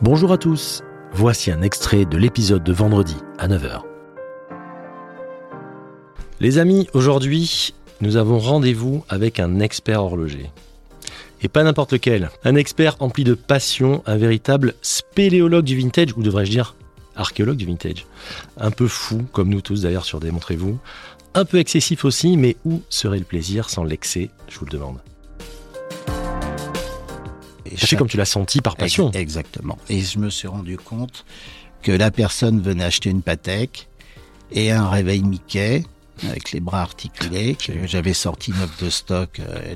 Bonjour à tous, voici un extrait de l'épisode de vendredi à 9h. Les amis, aujourd'hui, nous avons rendez-vous avec un expert horloger. Et pas n'importe lequel, un expert empli de passion, un véritable spéléologue du vintage, ou devrais-je dire archéologue du vintage. Un peu fou, comme nous tous d'ailleurs sur Démontrez-vous. Un peu excessif aussi, mais où serait le plaisir sans l'excès, je vous le demande. Je sais comme tu l'as senti par passion. Exactement. Et je me suis rendu compte que la personne venait acheter une Patek et un réveil Mickey avec les bras articulés que j'avais sorti neuf de stock euh,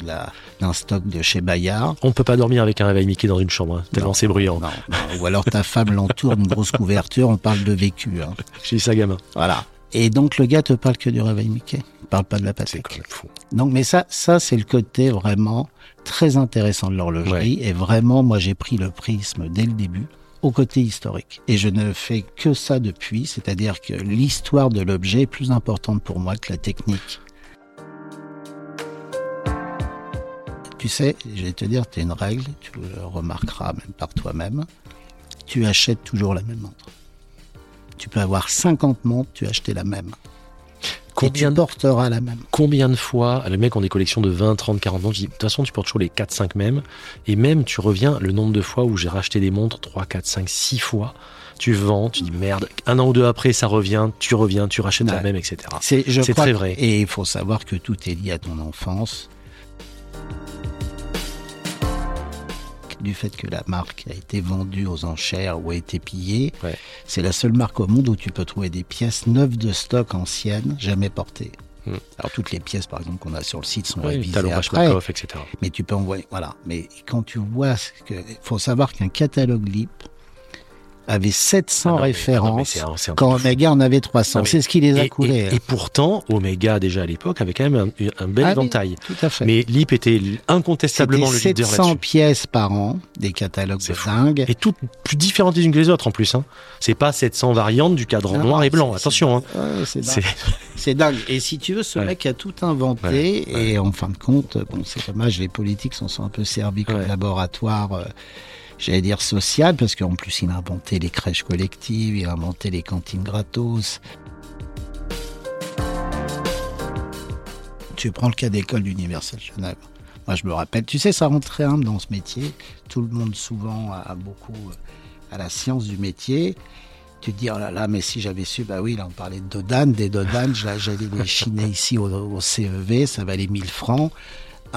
d'un stock de chez Bayard. On ne peut pas dormir avec un réveil Mickey dans une chambre, hein, tellement c'est bruyant. Non, Ou alors ta femme l'entoure d'une grosse couverture, on parle de vécu. Hein. Chez sa gamin. Voilà. Et donc le gars te parle que du réveil Mickey, il parle pas de la Patek. fou. Donc mais ça, ça c'est le côté vraiment très intéressant de l'horlogerie. Et vraiment, moi j'ai pris le prisme dès le début au côté historique. Et je ne fais que ça depuis, c'est-à-dire que l'histoire de l'objet est plus importante pour moi que la technique. Tu sais, je vais te dire, tu as une règle, tu le remarqueras même par toi-même, tu achètes toujours la même montre. Tu peux avoir 50 montres, tu as acheté la même. Combien de la même Combien de fois, les mecs ont des collections de 20, 30, 40 montres, je dis, de toute façon, tu portes toujours les 4, 5 mêmes. Et même, tu reviens, le nombre de fois où j'ai racheté des montres, 3, 4, 5, 6 fois, tu vends, tu dis merde, un an ou deux après, ça revient, tu reviens, tu rachètes la même, etc. C'est très vrai. Et il faut savoir que tout est lié à ton enfance. Du fait que la marque a été vendue aux enchères ou a été pillée. C'est la seule marque au monde où tu peux trouver des pièces neuves de stock anciennes, jamais portées. Hmm. Alors toutes les pièces, par exemple, qu'on a sur le site sont révisées après, etc. Mais tu peux envoyer, voilà. Mais quand tu vois, que, faut savoir qu'un catalogue LIP, avait 700 ah références quand Omega en avait 300. C'est ce qui les a coulés. Et, pourtant, Omega, déjà à l'époque, avait quand même un, bel ah éventail. tout à fait. Mais LIP était incontestablement le leader là-dessus. 700 pièces par an, des catalogues de dingue. Et toutes plus différentes les unes que les autres en plus. Hein. C'est pas 700 variantes du cadran noir et blanc, attention. Hein. c'est dingue. dingue. Et si tu veux, ce mec a tout inventé. Et en fin de compte, bon, c'est dommage, les politiques s'en sont un peu servis comme laboratoire. Euh, j'allais dire social, parce qu'en plus il a inventé les crèches collectives, il a inventé les cantines gratos. Tu prends le cas d'école d'Universal Genève. Moi, je me rappelle, tu sais, ça rentre très humble dans ce métier. Tout le monde, souvent, a beaucoup euh, à la science du métier. Tu te dis, oh là là, mais si j'avais su, bah oui, là, on parlait de Dodan, des Dodan, j'allais les chiner ici au, au, CEV, ça valait 1000 francs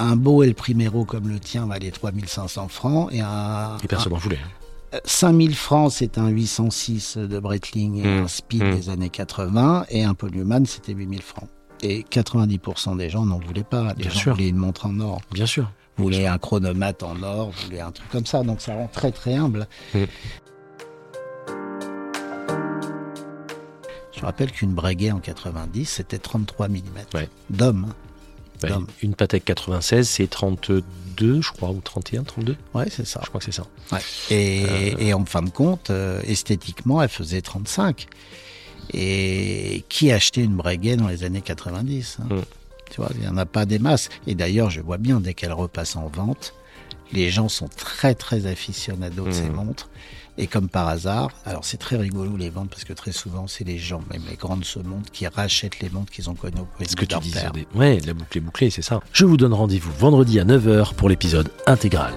un beau El Primero comme le tien valait 3500 francs et un. Et personne n'en voulait. 5000 francs, c'est un 806 de Breitling et un mmh. Speed mmh. des années 80 et un Polyman, c'était 8000 francs. Et 90% des gens n'en voulaient pas. Les Bien gens sûr. voulaient une montre en or. Bien sûr. Vous voulez un chronomètre en or, vous voulez un truc comme ça. Donc ça rend très très humble. Mmh. Je rappelle qu'une Breguet en 90, c'était 33 mm d'homme. Bah, une Patek 96, c'est 32, je crois, ou 31, 32 Ouais, c'est ça. Je crois que c'est ça. Et, euh. et, en fin de compte, euh, esthétiquement, elle faisait 35. Et qui achetait une Breguet dans les années 90 hein mm. Tu vois, il n'y en a pas des masses. Et d'ailleurs, je vois bien, dès qu'elle repasse en vente, les gens sont très, très aficionados de ces mm. montres. Et comme par hasard, alors c'est très rigolo les ventes parce que très souvent c'est les gens, même les grandes se montres, qui rachètent les montres qu'ils ont connues au Ce que tu disais, ouais, la boucle est bouclée, c'est ça. Je vous donne rendez-vous vendredi à 9h pour l'épisode intégral.